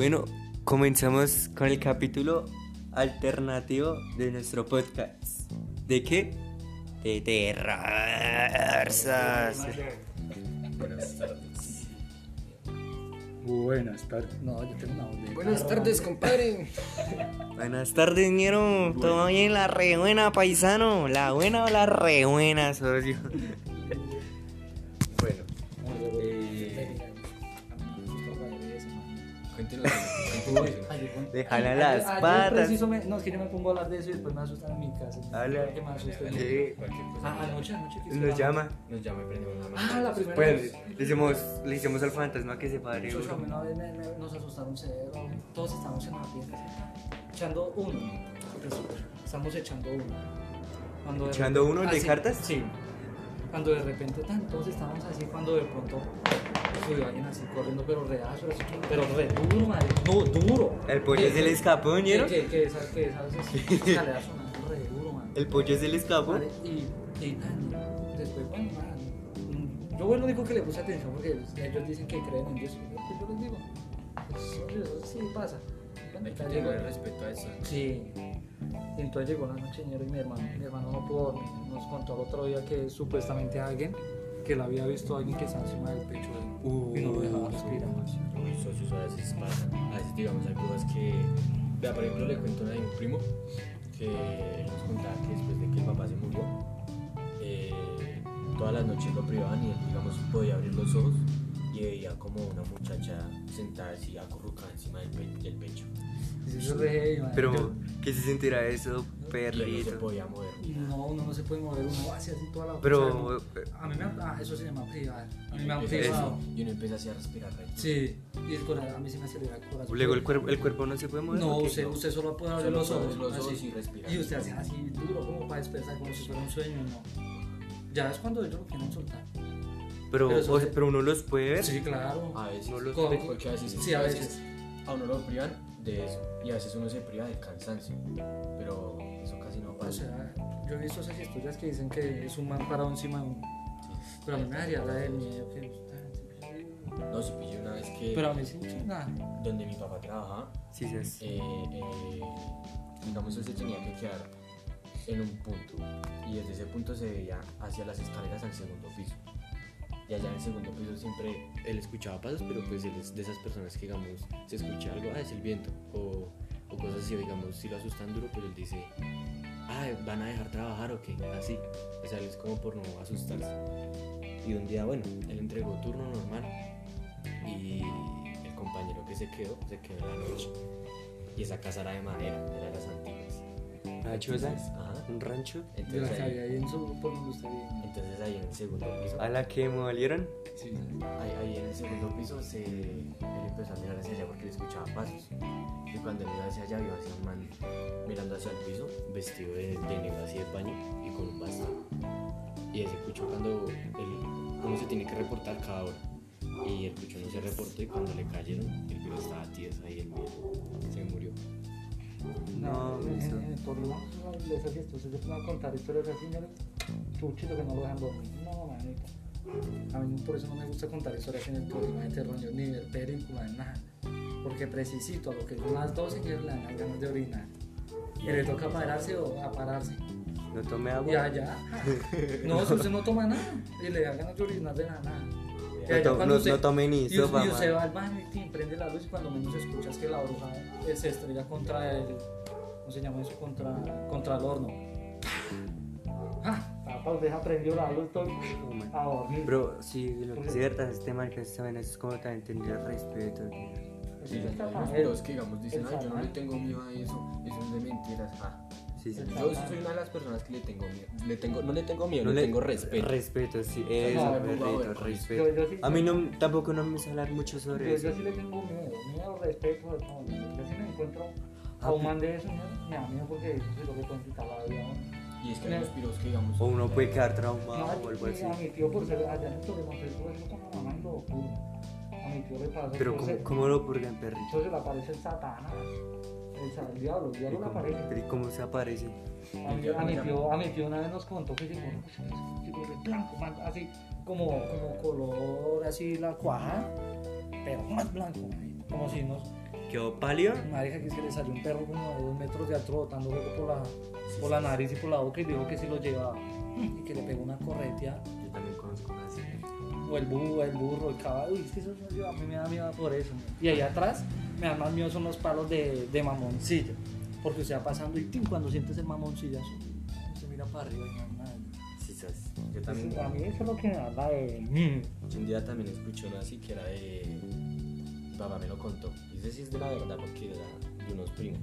Bueno, comenzamos con el capítulo alternativo de nuestro podcast. ¿De qué? De terror. Buenas tardes. Buenas tardes. No, yo tengo una voz Buenas tardes, compadre. Buenas tardes, ñero. ¿Todo bien? La re buena, paisano. ¿La buena o la re buena, socio? Ay, las yo patas. preciso me- no, es que yo me pongo a hablar de eso y después me asustan en mi casa. Habla. Que me asusten. Sí. Ah, anoche, Nos llama. Nos llama y prendemos la Ah, la primera Pues vez. le hicimos, le hicimos al fantasma que se pare. Socio, a mí bro. una vez me- me- nos asustaron cero. Todos estamos en la fiesta. Echando uno. Pues, Estamos echando uno. Cuando ¿Echando uno de sí, cartas? Sí. Cuando de repente, tan, todos estábamos así, cuando de pronto subió alguien así corriendo, pero reazo, así, pero re duro, madre. No, duro. El pollo se le escapó, que, ñero. que, que, esa- que esas escaleras sonando re duro, madre. El pollo se le escapó. Madre, Y, y tan, después, bueno, man, mm, yo lo único que le puse atención porque ellos dicen que creen en Dios. Pues yo les digo, pues, eso sí pasa. Hay que tener respeto a eso. Sí. Y entonces llegó la noche y mi hermano, mi hermano no pudo dormir. Nos contó el otro día que supuestamente alguien, que lo había visto alguien que estaba encima del pecho de él y no lo dejaba respirar. Uy, socios, a veces pasa. A veces, digamos, hay cosas que. Vea, por ejemplo, le cuento una de un primo que él nos contaba que después de que el papá se murió, eh, todas las noches lo privaban y él, digamos, podía abrir los ojos y veía como una muchacha sentada así, acurrucada encima del, pe- del pecho. Eso es re. Pero, Yo- ¿qué se sentirá eso, Y él no se perrito? podía mover. No, uno no se puede mover, uno hace así toda la Pero, o sea, no- a mí me ah, eso se llama privar. A mí me empieza privado. y uno empieza así a respirar recto. Sí, y el corazón, a mí se me acelera el corazón. Luego el cuerpo, el cuerpo no se puede mover. No, usted, usted solo puede abrir los ojos. los ojos así. y respirar. Y usted hace así duro como para despertar, como si fuera un sueño, no. Ya es cuando ellos lo quieren soltar. Pero, pero o se- sea, pero uno los puede ver. Sí, claro. A veces, No lo sé. porque a veces, Sí, a veces. a uno lo privan de eso y a veces uno se priva del cansancio, pero eso casi no O pasa. sea, yo he visto esas historias que dicen que es un man parado encima de un. Sí. Pero a mí me daría la del miedo que. No, si pillé una vez que Pero a mí sí, sí, nada. donde mi papá trabajaba, Sí, sí. sí. eh, eh, digamos, él se tenía que quedar en un punto y desde ese punto se veía hacia las escaleras al segundo piso. Y allá en el segundo piso siempre él escuchaba pasos, pero pues él es de esas personas que, digamos, se escucha algo, ah, es el viento, o, o cosas así, digamos, si lo asustan duro, pero él dice, ah, ¿van a dejar trabajar o qué? Así, o sea, él es como por no asustarse. Y un día, bueno, él entregó turno normal y el compañero que se quedó, se quedó en la noche. Y esa casa era de madera, era de las antiguas. ¿Una choza? Ajá. ¿Un rancho? Entonces ahí, en su. entonces ahí el segundo piso, ¿A la que molieron? Sí. ahí, ahí en el segundo piso, se, él empezó a mirar hacia allá porque le escuchaba pasos. Y cuando él iba hacia allá, vio hacia un man mirando hacia el piso, vestido de, de negro así de paño y con un bastón. Y él se escuchó cuando él, uno se tiene que reportar cada hora. Y el pucho no se reportó y cuando le cayeron, el virus estaba tieso ahí, el miedo se murió. No, en, eso. en, en Tolima, esas historias, se pueden contar historias así, ¿no? Chuchito que no lo dejan dormir. No, manito. A mí por eso no me gusta contar historias en el Tolima de terror, ni ver películas, nada. Porque precisito a lo que son las 12 que le dan las ganas de orinar. Y le toca pararse o a pararse. No tomé Y agua. allá, no, si usted no toma nada, y le da ganas de orinar de nada. nada. Y No, no- usted- no tomé ni y, sopa, y usted man. va al baño y prende la luz y cuando menos escuchas que la bruja eh, se estrella contra el. ¿Cómo se llama eso? Contra, contra el horno. ¡Ah! Papá, deja prendió la luz todo Oh, a dormir. Pero sí, lo que es verdad, este man que está es como también tendría respeto. Eso Sí, mal. unos los que digamos dicen, ay, yo no le tengo miedo a eso, eso es de mentiras. Ah, Sí, sí. El yo soy una de las personas que le tengo miedo, le tengo, no le tengo miedo, No le tengo respeto. Respeto, sí. Eso, No, perrito, no, no, respeto. Yo, yo sí, A mí no, tampoco no me gusta hablar mucho sobre yo, eso. yo sí le tengo miedo, miedo, respeto todo. Yo sí me encuentro a un man de eso, me da miedo porque eso es lo que quitar la vida. Y es que hay unos piros que digamos... O uno puede quedar No, traumado o algo así. a mi tío por ser allá en el eso mamá y lo. A mi tío le pasa. Pero ¿cómo, lo purgan, perrito? Entonces le aparece el Satanás, el, sa- el diablo, el ¿Y diablo le cómo, aparece. pero ¿y cómo se aparece? A mi, a mi tío, a mi tío una vez nos contó que llegó un chico de blanco, man, así como, como color así la cuaja, pero más blanco, como si nos, quedó pálido. Marica, que es que le salió un perro como de dos metros de alto botando luego por la, por la nariz y por la boca y dijo que si lo llevaba. Y que le pegó una corretea. Yo también conozco una así. O el burro, el burro, el caballo. Uy, es que eso no- a mí me da miedo por eso. Y ahí atrás me dan más miedo son los palos de, de mamoncillo. Porque usted va pasando y ¡tim! cuando sientes el mamoncillo, se mira para arriba y no hay nada. Sí, sabes. Yo también. A mí eso es lo que me da la de. Yo un día también escuché uno así que era de. Papá me lo contó. Y ese sí es de la verdad porque era de unos primos.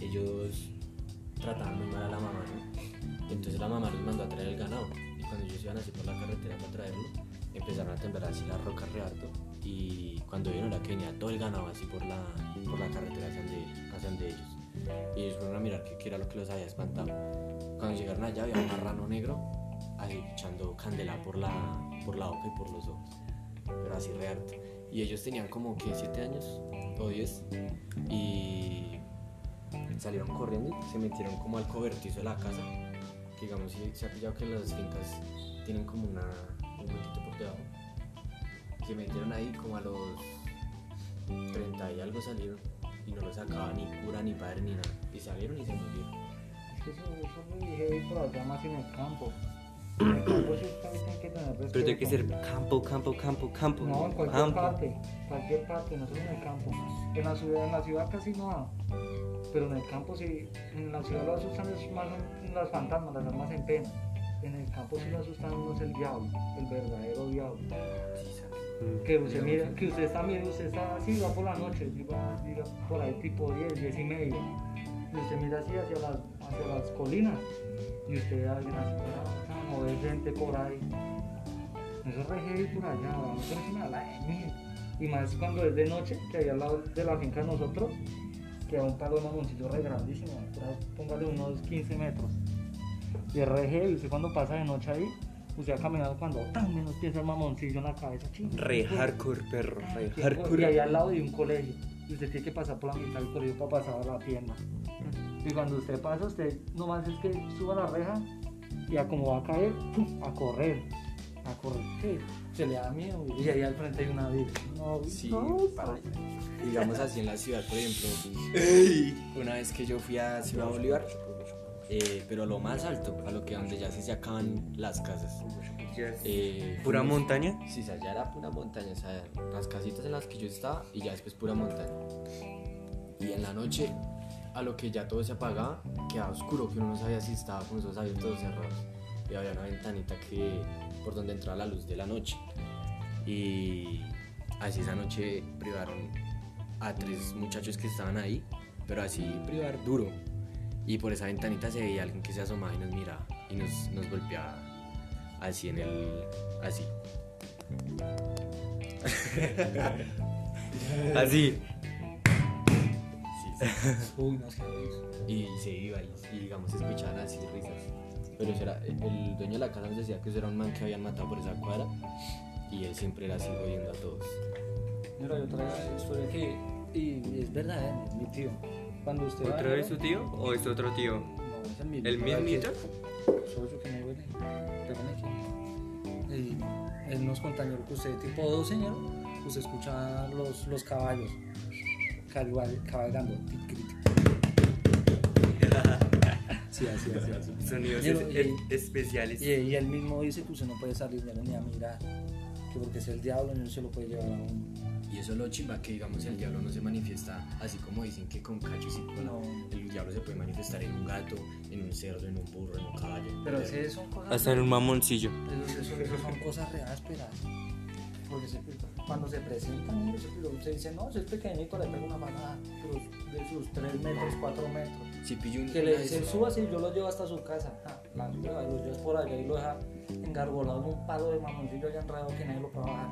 Ellos trataban muy mal a la mamá, ¿no? Entonces la mamá los mandó a traer el ganado. Y cuando ellos iban así por la carretera para traerlo, empezaron a temblar así las rocas re harto. Y cuando vieron que venía todo el ganado así por la, por la carretera hacia donde, hacia donde ellos. Y ellos fueron a mirar qué era lo que los había espantado. Cuando llegaron allá había un marrano negro ahí echando candela por la, por la boca y por los ojos. Pero así re harto. Y ellos tenían como que 7 años o 10 y salieron corriendo y se metieron como al cobertizo de la casa. Que digamos, se ha pillado que las fincas tienen como una, un huequito por debajo. Se metieron ahí como a los 30 y algo salieron y no lo sacaba ni cura, ni padre, ni nada. Y salieron y se murieron. Es que eso, eso lo dije por allá más en el campo. En el campo sí está- que tener respeto. Pero tiene que ser campo, campo, campo, campo. No, en cualquier campo. parte, cualquier parte, no solo en el campo. En la ciudad, en la ciudad casi no pero en el campo sí, en la ciudad lo asustan es más las fantasmas, las almas en pena. En el campo sí lo asustan uno es el diablo, el verdadero diablo. Que usted mira, que usted está mira, usted está así, va por la noche, diga, por ahí tipo 10, 10 y media. Y usted mira así hacia las, hacia las colinas y usted a alguien así, o ve gente por ahí. Eso es re por allá, a me da la de miedo. Y más cuando es de noche, que ahí al lado de la finca de nosotros, queda un palo de mamoncillo re grandísimo, por póngale unos 15 metros. Y es re heavy, usted cuando pasa de noche ahí, usted va caminando cuando tan menos piensa el mamoncillo en la cabeza, ching, Re pues, hardcore, perro, re y hardcore. ahí al lado de un colegio. Y usted tiene que pasar por la mitad del colegio para pasar a la tienda. Y cuando usted pasa, usted nomás es que suba la reja y a como va a caer, ¡pum! a correr. A correr. ¿Qué? Se le da miedo. Y ahí al frente hay una virgen. No, Sí, no, para- digamos así en la ciudad, por ejemplo, una vez que yo fui a Ciudad Bolívar, eh, pero a lo más alto, a lo que donde ya se acaban las casas. Eh, Pura fuimos- montaña. Sí, ya era pura montaña, o sea, las casitas en las que yo estaba y ya después pura montaña. Y en la noche, a lo que ya todo se apagaba, quedaba oscuro, que uno no sabía si estaba con esos abiertos o cerrados. Y había una ventanita que, por donde entraba la luz de la noche. Y así esa noche privaron a tres muchachos que estaban ahí, pero así privar duro. Y por esa ventanita se veía alguien que se asomaba y nos miraba y nos, nos golpeaba así en el. así. Así. Uy, no. Y se iba y, y, digamos escuchaban así risas. Pero eso era, el dueño de la casa nos decía que eso era un man que habían matado por esa cuadra y él siempre era así jodiendo a todos. Mira, hay otra historia que. Y es verdad, ¿eh? mi tío. Cuando usted ¿Otra vez su tío o es otro tío? No, es el mismo. ¿El mismito? Soy que me aquí. Y él nos señor, que usted, tipo 2, señor, usted escucha los, los caballos cabalgando. Sí, así, así, así. Sonidos es- especiales. Y, y él mismo dice que usted no puede salir él ni a mirar. Que porque es el diablo, no se lo puede llevar a uno. Y eso es lo chimba, que digamos el diablo no se manifiesta así como dicen que con cachos y cola. No. El diablo se puede manifestar en un gato, en un cerdo, en un burro, en un caballo. Pero ese son cosas. Hasta en un mamoncillo. Eso, eso- eso son cosas re ásperas. Porque se- cuando se presentan ellos, se dice, no, si es pequeñito, le pego una manada de sus 3 metros, 4 metros. Si pillo un. Que le una dice, vez- suba si yo lo llevo hasta su casa. Ah, la lo llevas por allá y lo deja engarbolado en un palo de mamoncillo allá enredado que nadie lo puede bajar.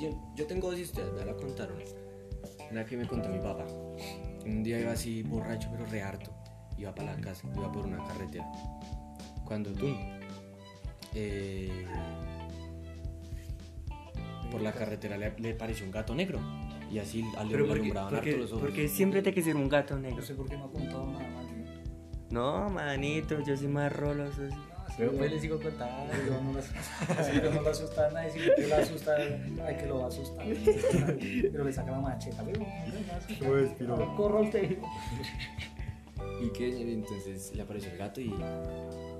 Yo tengo dos historias, ya la contaron. Una que me contó mi papá. Un día iba así borracho, pero re harto. Iba para la casa, iba por una carretera. Cuando tú. eh, por la carretera le, le pareció un gato negro. Y así al Pero le alumbraban harto porque, los ojos. porque siempre que ser un gato No negro. sé por qué no ha contado nada más. ¿no? No, manito, yo soy más rolo. soy- No, Pero pues le sigo contando. Yo no sí, yo no asusta a nadie, si usted lo asusta, hay que lo va a asustar. Pero le saca la macheta, pero no corra usted. Y que entonces le apareció el gato y,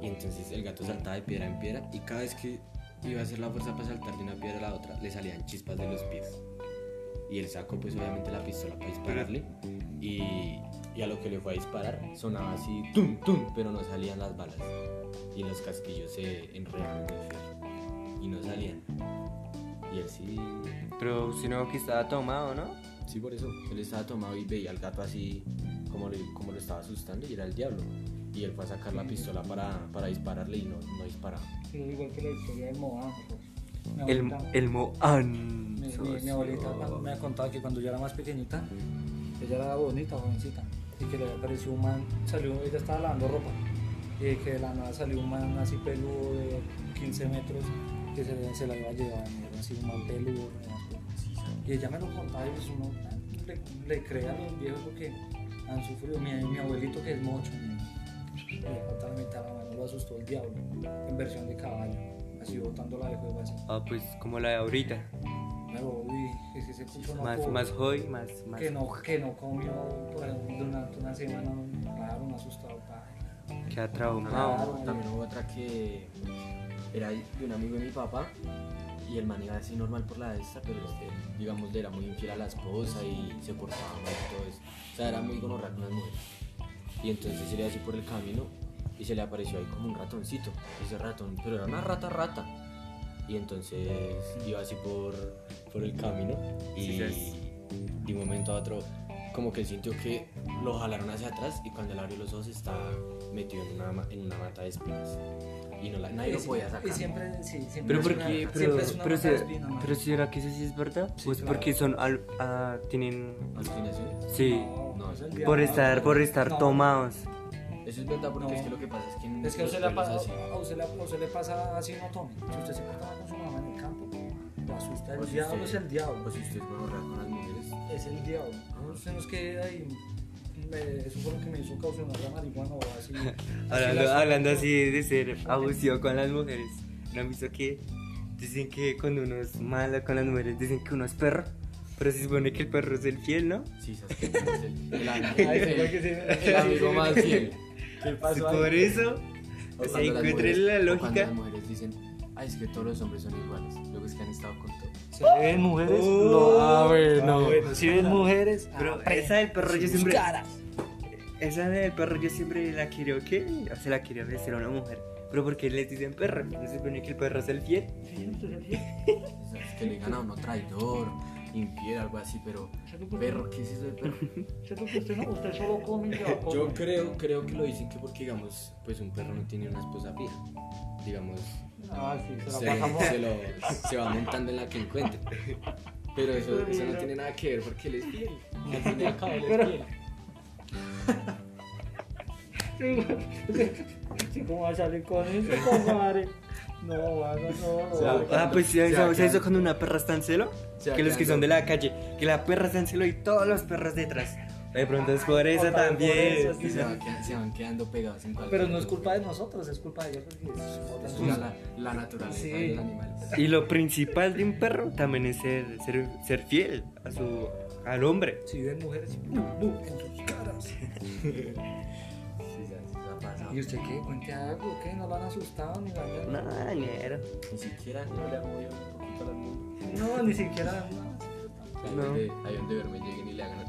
y entonces el gato saltaba de piedra en piedra y cada vez que iba a hacer la fuerza para saltar de una piedra a la otra le salían chispas de los pies. Y él sacó pues obviamente la pistola para dispararle y, y a lo que le fue a disparar sonaba así tum tum, pero no salían las balas y los casquillos se enredaban en el fierro y no salían. Y él sí, Pero si no, que estaba tomado, ¿no? sí por eso, él estaba tomado y veía al gato así como, le, como lo estaba asustando y era el diablo. Y él fue a sacar la pistola para, para dispararle y no, no disparaba. Sí, igual que la historia del pues. El, el Moan. Mi, mi- mi abuelita cuando me ha contado que cuando yo era más pequeñita, ella era bonita, jovencita, y que le apareció un man, salió, ella estaba lavando ropa, y que de la nada salió un man así peludo de 15 metros, que se, se la iba a llevar, era así un peludo, y ella me lo contaba y pues uno le, le cree a los viejos lo que han sufrido. Mi, mi abuelito que es mocho, mi, le contaba la mitad, la mano lo asustó el diablo, en versión de caballo, así botándola de juego así. Ah, pues como la de ahorita. Pero, que ese pucho no Más, hoy, más, más. que no, que no comió durante una semana, claro, un asustado padre. Queda traumado. Claro. También hubo otra que era de un amigo de mi papá y el man iba así normal por la de esta, pero este, digamos, le era muy infiel a la esposa y se portaba mal y todo eso. O sea, era muy gonorrea con las mujeres. Y entonces él iba así por el camino y se le apareció ahí como un ratoncito, ese ratón, pero era una rata rata. Y entonces iba así por, por el camino y Sí, sí. de un momento a otro como que él sintió que lo jalaron hacia atrás y cuando él abrió los ojos estaba metido en una, en una mata de espinas. Y no la, nadie lo podía sacar. Y siempre, sí, siempre Pero es por una- qué, pero, siempre es una pero, mata de se- espina, ¿no? pero será que eso sí es verdad? Sí, pues claro. porque son al, tienen ¿Alucinaciones? sí No, No, es el por estar por estar No. tomados. Eso es verdad porque No. es que lo que pasa es que Es que a usted, le pasa, así, a, usted le, a usted le pasa así no tome. Si usted se porta con su mamá en el campo, asusta. El o si diablo usted- es el diablo. O si usted es gonorrea con las mujeres. Es el diablo. Ah. Usted no es que ahí. me- eso fue lo que me hizo caucionar la marihuana o así. así Hablando, la- hablando así de ser abusivo con las mujeres. ¿No han visto que dicen que cuando uno es malo con las mujeres dicen que uno es perro? Pero se supone que el perro es el fiel, ¿no? Sí, es el, el, se el- amigo más fiel. ¿Qué pasó ahí? por eso, O encuentre mujeres- la o Cuando lógica. las mujeres dicen, ay, es que todos los hombres son iguales. Es que han estado con todo. ¿Se ven mujeres? Oh, No. ah, bueno. Ah, bueno, si ven mujeres, Pero aprendan esa del perro yo sus siempre. caras. Esa del perro yo siempre la quiero que o se la quiero ofrecer a una mujer. Pero porque les dicen perro, no se supone que el perro es el fiel. Es que le gana a uno traidor, infiel, algo así, pero perro, ¿qué es eso de perro? ¿Cierto que usted no? Usted solo come a Yo creo, creo que lo dicen que porque, digamos, pues un perro no tiene una esposa fija. Digamos, Ah, sí, se lo, se va montando en la que encuentre. Pero eso, eso no tiene nada que ver porque él es fiel. Al fin y al cabo, él es Pero- fiel. Sí, ¿cómo va a salir con eso, compadre? No, no, no. Ah, pues sí, ¿sabes eso cuando una perra está en celo? Que los que son de la calle, que la perra está en celo y todos los perros detrás. De pronto es por eso por también. eso, sí. Y se, va queda- se van quedando pegados en cualquier Pero no es culpa de nosotros, es culpa de ellos porque es la, la, la naturaleza Sí. del animal. Y lo principal de un perro también es ser, ser, ser fiel a su, al hombre. Si ven mujeres, en sus caras. Sí, sí, sí, ha pasado. ¿Y usted qué? Cuente algo, ¿qué? ¿No lo han asustado ni la mierda? No, ñero. Ni siquiera no le ha movido un poquito a las mujeres. No, ni siquiera. no. Ahí donde verme lleguen y le hagan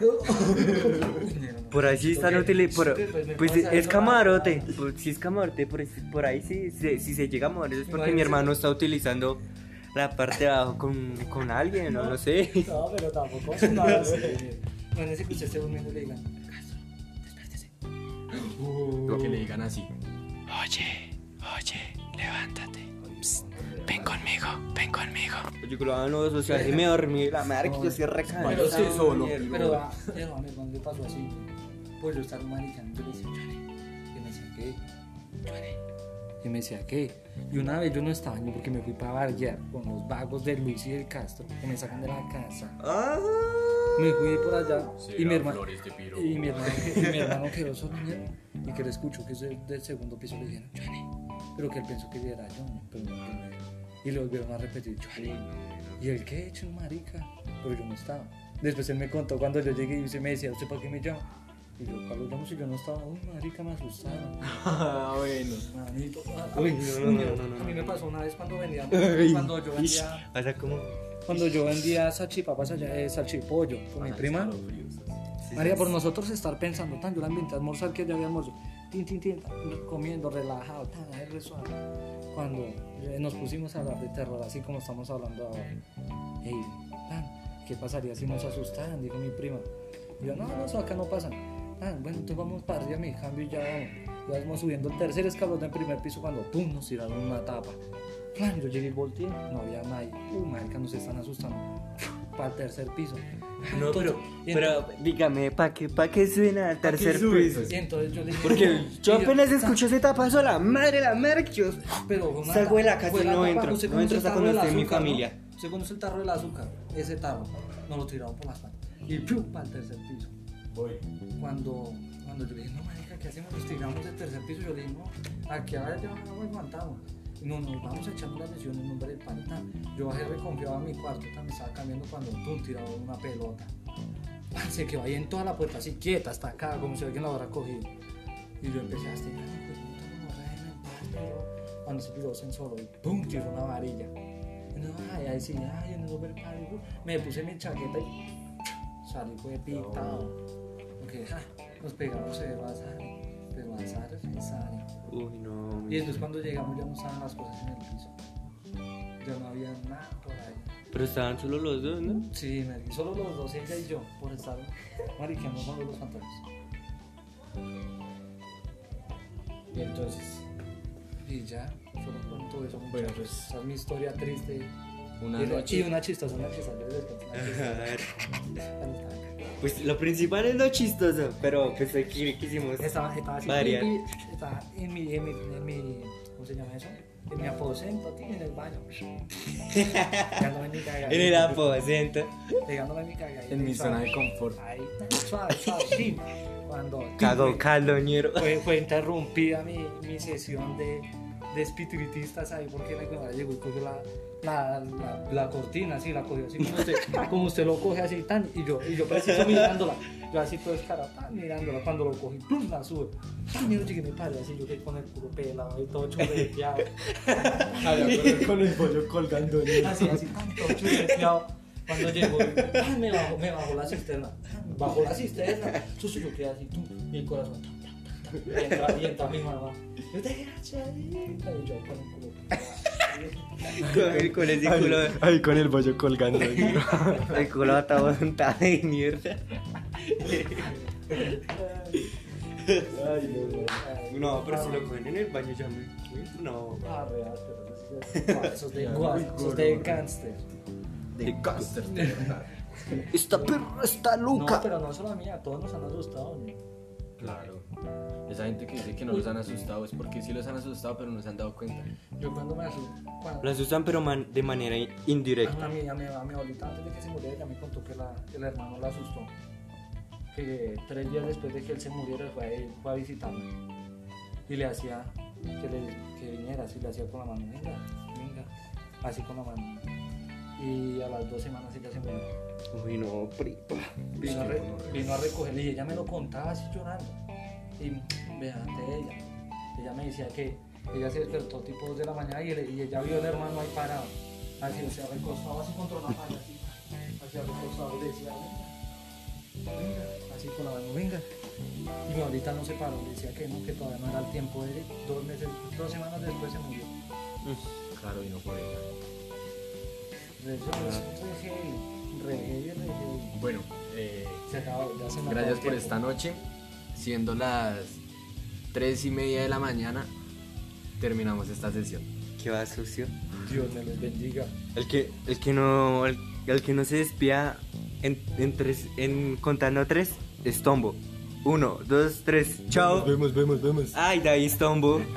Por ahí sí están. Por, pues, pues es camarote. ah. Pues, si es camarote, por, ahí- por ahí sí. Si, si se llega a morir es porque mi hermano está utilizando la parte de abajo con, con alguien, no, no sé. No, pero tampoco es nada. Imagínese que usted esté durmiendo y le digan, Castro, despiértese. Lo que le digan así. Oye, oye, levántate. Ven conmigo, ven conmigo. Yo creo, ah, no, o sea, si me dormí, la madre que yo estoy recansado. Vaya usted solo. Pero a mi hermano, hermano le pasó así. Pues yo estaba maricando y le decía, Johnny. Y me decía, ¿qué? Johnny. Y me decía, ¿qué? Y una vez yo no estaba yo porque me fui para barguear con los vagos de Luis y del Castro que me sacan de la casa. Ah. Me fui por allá y mi hermano. Piro. Y mi hermano, y mi hermano quedó solo y que le escuchó que es del, del segundo piso le dijeron, Johnny, pero que él pensó que era yo, ¿no? pero no, que no era. Y le volvieron a repetir, Johnny. ¿Y el qué he hecho, marica? Pero yo no estaba. Después él me contó cuando yo llegué y me decía, ¿usted para qué me llama? Y yo, Carlos, llamo si yo no estaba. Uy, marica, me asustaron. Ah, bueno. Manito, a, Uy, a- no, no, no, no, no. a mí me pasó una vez cuando vendía, Ay. cuando yo vendía, O sea, como. cuando yo vendía salchipapas allá, eh, salchipollo con mi prima. María, por nosotros estar pensando, tan, yo la inventé a almorzar que ya había almuerzo, tin, tin, tin, comiendo, relajado, tan, suave. Cuando nos pusimos a hablar de terror, así como estamos hablando ahora, ey, tan, ¿qué pasaría si nos asustaran? Dijo mi prima. Yo, no, no, eso acá no pasa. Tan, bueno, entonces vamos para arriba, mi cambio ya vamos. Ya subiendo el tercer escalón del primer piso cuando, pum, nos tiraron una tapa. Plan, yo llegué y volteé, no había nadie. Uh, marica, nos están asustando. Para el tercer piso. No, pero, pero dígame, ¿para qué, pa' qué suena al tercer piso? Y entonces yo le dije, Porque yo apenas escucho ese tapazo, la madre, la madre que yo. Pero Salgo de la casa y no tapa, entro. usted No entro hasta cuando esté mi familia. Usted conoce el tarro del azúcar, ese tarro, nos lo tiraron por las patas. Y ¡pum! para el tercer piso. Voy. Cuando, cuando yo le dije, no, marica, ¿qué hacemos? Nos tiramos del tercer piso. Yo le dije, no, aquí ahora ya no aguantamos. No, nos vamos a echar una lesión en nombre del pan. tan. Yo bajé reconfiado a mi cuarto, me estaba cambiando cuando pum, tiraron una pelota. Se quedó ahí en toda la puerta, así quieta, hasta acá, como si alguien la hubiera cogido. Y yo empecé a estirar, "Ay, pues, puta, como reina, paz, pero-". Cuando se tiró solo, y pum, tiró una varilla. Y no, ay, ahí sí, ay, en el nombre del Padre, me puse mi chaqueta y salí, fue pintado. Porque, ja, nos pegamos de azar, pero azar es azar. Uy, no. Y después cuando llegamos ya no estaban las cosas en el piso. Ya no había nada por ahí. Pero estaban solo los dos, ¿no? Sí, me solo los dos, ella y yo, por estar mariqueando con los fantasmas. Y entonces, Y ya, solo cuento eso. Bueno, pues- Esa es mi historia triste. una y, noche. y una chistosa, una chistosa. yo les cuento una chistosa. Pues lo principal es lo chistoso, pero pues aquí quisimos. Estaba, estaba así, Variar. y- estaba en mi, en mi, en mi, ¿cómo se llama eso? En mi aposento, tío, en el baño. Pegándome en mi cagadita. En el aposento. Pegándome en mi cagadita. En mi suave. zona de confort. Ahí, suave, suave, sí. Cuando Cago fue, caldoñero. fue, fue interrumpida mi, mi sesión de, de espiritistas ahí porque la llegó y cogió la, la, la, la cortina, así, la cogió así como usted, como usted lo coge así tan, y yo, y yo preciso mirándola, yo así todo escarado, mirándola, cuando lo cogí, ¡pum! la sube, tan, y yo llegué mi padre, así yo quedé con el culo pelado y todo churreteado, con el pollo colgando. así, así, tan, todo churreteado. Cuando llegó, tan, me bajó, me bajó la cisterna, bajó la cisterna, susto, yo quedé así, y el corazón, y entra, y entra mi mamá, yo te desgraciadita, y yo con el culo pelado. Con, con ese culo. Ahí con el pollo colgando. El culo atado montado de mierda. No, pero si lo cogen en el baño ya me. No. Ah, real, pero eso de de gangster. De Caster. Esta perra está No, pero no solo a mí, a todos nos han asustado. ¿no? Claro. Esa gente que dice que no los han asustado es porque sí los han asustado, pero no se han dado cuenta. Yo cuando me asusto, cuando, Las usan, pero man- de manera indirecta. a, mi, a, mi, a mi abuelita antes de que se muriera, ella me contó que la, el hermano la asustó. Que tres días después de que él se muriera fue a, él- fue a visitarme. Y le hacía que, le, que viniera, así le hacía con la mano, venga, venga, así con la mano. Y a las dos semanas ella se murió. Uy, no, pri. Vino a, re- vino a recogerle y ella me lo contaba así llorando. Y vea, ante ella. Ella me decía que ella se despertó tipo 2 de la mañana y, el- y ella vio al hermano ahí parado. Así, o sea, recostado así contra la pared, así, así recostado. Y le decía, venga, venga, así con la mano, venga. Y mi abuelita no se paró, le decía que no, que todavía no era el tiempo de dos meses, dos semanas después se murió. Claro, y no por ella. Re- re re. Bueno, eh, Se acabó, ya se me acabó gracias por esta noche. Siendo las tres y media de la mañana, terminamos esta sesión. Que va sucio. Dios me los bendiga. El que, el que no. El, el que no se despía en, en tres. En contando tres es Tombo. Uno, dos, tres. Chao. vemos, vemos, vemos. Ay, de ahí es Tombo.